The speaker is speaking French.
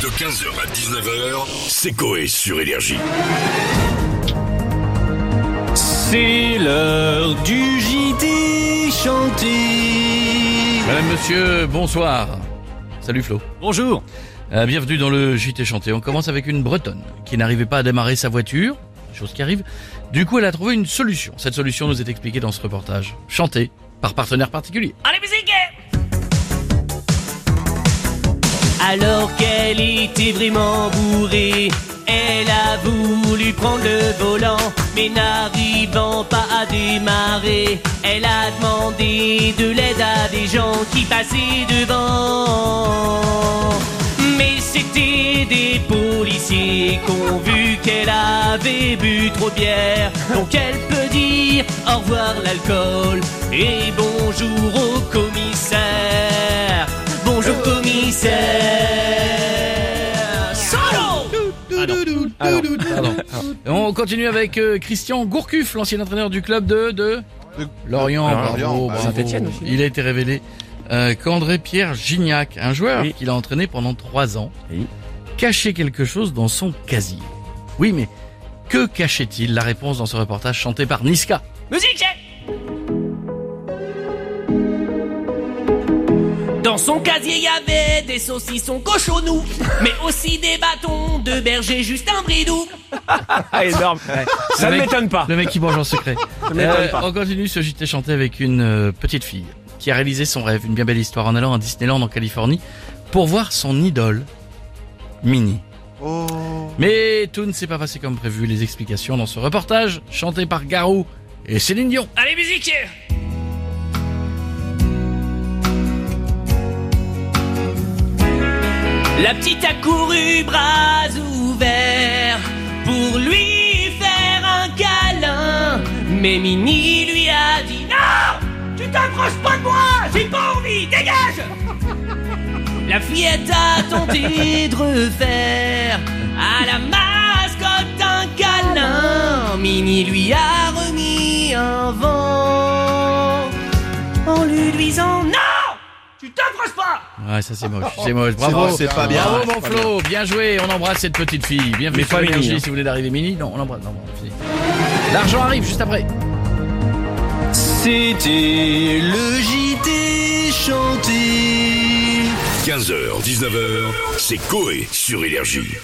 De 15h à 19h, c'est Coé sur Énergie. C'est l'heure du JT chanté. Madame, monsieur, bonsoir. Salut Flo. Bonjour. Euh, bienvenue dans le JT chanté. On commence avec une bretonne qui n'arrivait pas à démarrer sa voiture, chose qui arrive. Du coup, elle a trouvé une solution. Cette solution nous est expliquée dans ce reportage. Chanté par partenaire particulier. Allez, musique Alors qu'elle était vraiment bourrée, elle a voulu prendre le volant, mais n'arrivant pas à démarrer, elle a demandé de l'aide à des gens qui passaient devant. Mais c'était des policiers qui ont vu qu'elle avait bu trop de bière, donc elle peut dire au revoir l'alcool et bonjour au commissaire. Pardon. On continue avec euh, Christian Gourcuff, l'ancien entraîneur du club de, de... Lorient. bravo, Lorient, bravo. Saint-Étienne aussi. Il a été révélé euh, qu'André Pierre Gignac, un joueur Oui. qu'il a entraîné pendant trois ans, Oui. cachait quelque chose dans son casier. Oui, mais que cachait-il? La réponse dans ce reportage chanté par Niska. Musique Dans son casier, il y avait des saucissons cochonous, mais aussi des bâtons de berger juste un bridou. Ah, énorme. Ça ne m'étonne pas. Le mec qui mange en secret. m'étonne pas. On continue ce JT chanté avec une euh, petite fille qui a réalisé son rêve, une bien belle histoire en allant à Disneyland en Californie pour voir son idole, Minnie. Mais tout ne s'est pas passé comme prévu. Les explications dans ce reportage chanté par Garou et Céline Dion. Allez, musique La petite a couru bras ouverts pour lui faire un câlin. Mais Mini lui a dit Non Tu t'approches pas de moi J'ai pas envie Dégage La fillette a tenté de refaire à la mascotte un câlin. Mini lui a remis un vent en lui Tu t'approches pas Ouais, ça c'est moche, c'est moche. Bravo, c'est pas bien. Bravo mon Flo, bien joué. On embrasse cette petite fille. Bienvenue Mais sur Énergie hein. si vous voulez d'arriver Mini. Non, on l'embrasse. Non. L'argent arrive juste après. C'était le JT chanté. 15h, 19h, c'est Coé sur Énergie.